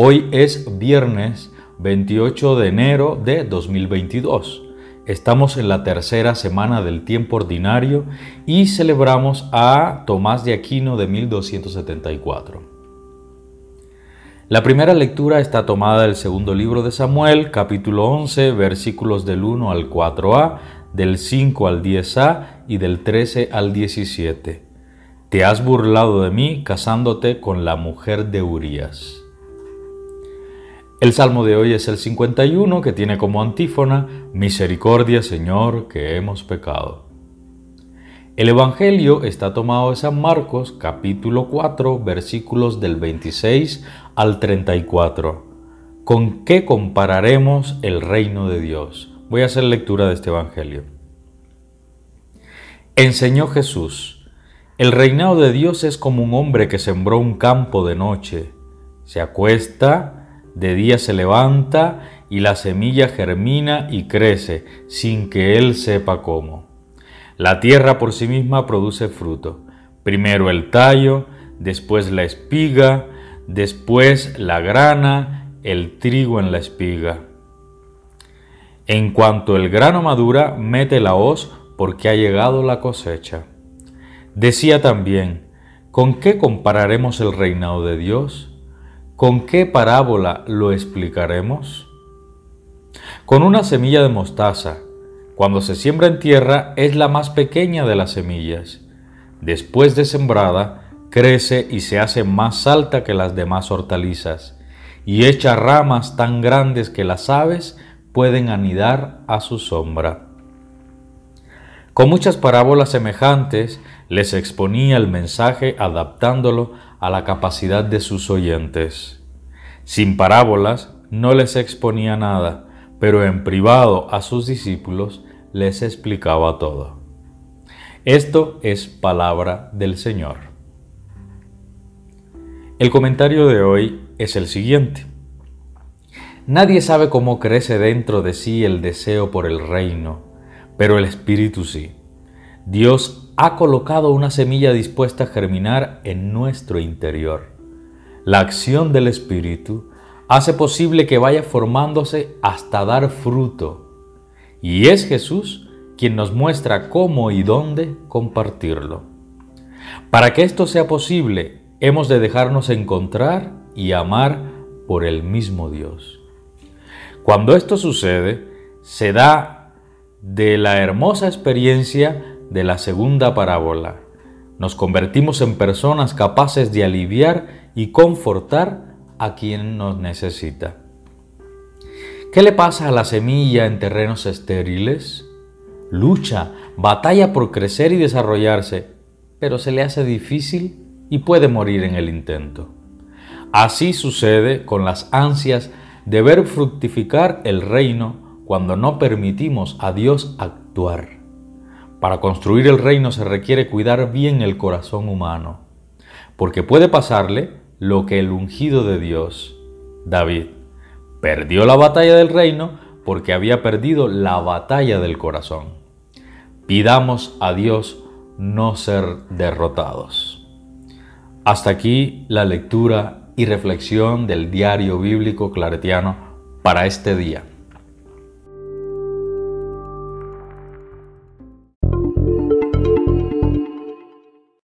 Hoy es viernes 28 de enero de 2022. Estamos en la tercera semana del tiempo ordinario y celebramos a Tomás de Aquino de 1274. La primera lectura está tomada del segundo libro de Samuel, capítulo 11, versículos del 1 al 4a, del 5 al 10a y del 13 al 17. Te has burlado de mí casándote con la mujer de Urías. El salmo de hoy es el 51 que tiene como antífona, Misericordia Señor, que hemos pecado. El Evangelio está tomado de San Marcos capítulo 4 versículos del 26 al 34. ¿Con qué compararemos el reino de Dios? Voy a hacer lectura de este Evangelio. Enseñó Jesús, el reinado de Dios es como un hombre que sembró un campo de noche, se acuesta, de día se levanta y la semilla germina y crece sin que él sepa cómo. La tierra por sí misma produce fruto. Primero el tallo, después la espiga, después la grana, el trigo en la espiga. En cuanto el grano madura, mete la hoz porque ha llegado la cosecha. Decía también, ¿con qué compararemos el reinado de Dios? ¿Con qué parábola lo explicaremos? Con una semilla de mostaza. Cuando se siembra en tierra es la más pequeña de las semillas. Después de sembrada, crece y se hace más alta que las demás hortalizas, y echa ramas tan grandes que las aves pueden anidar a su sombra. Con muchas parábolas semejantes les exponía el mensaje adaptándolo a la capacidad de sus oyentes. Sin parábolas no les exponía nada, pero en privado a sus discípulos les explicaba todo. Esto es palabra del Señor. El comentario de hoy es el siguiente. Nadie sabe cómo crece dentro de sí el deseo por el reino, pero el Espíritu sí. Dios ha colocado una semilla dispuesta a germinar en nuestro interior. La acción del Espíritu hace posible que vaya formándose hasta dar fruto. Y es Jesús quien nos muestra cómo y dónde compartirlo. Para que esto sea posible, hemos de dejarnos encontrar y amar por el mismo Dios. Cuando esto sucede, se da de la hermosa experiencia de la segunda parábola. Nos convertimos en personas capaces de aliviar y confortar a quien nos necesita. ¿Qué le pasa a la semilla en terrenos estériles? Lucha, batalla por crecer y desarrollarse, pero se le hace difícil y puede morir en el intento. Así sucede con las ansias de ver fructificar el reino cuando no permitimos a Dios actuar. Para construir el reino se requiere cuidar bien el corazón humano, porque puede pasarle lo que el ungido de Dios, David, perdió la batalla del reino porque había perdido la batalla del corazón. Pidamos a Dios no ser derrotados. Hasta aquí la lectura y reflexión del diario bíblico claretiano para este día.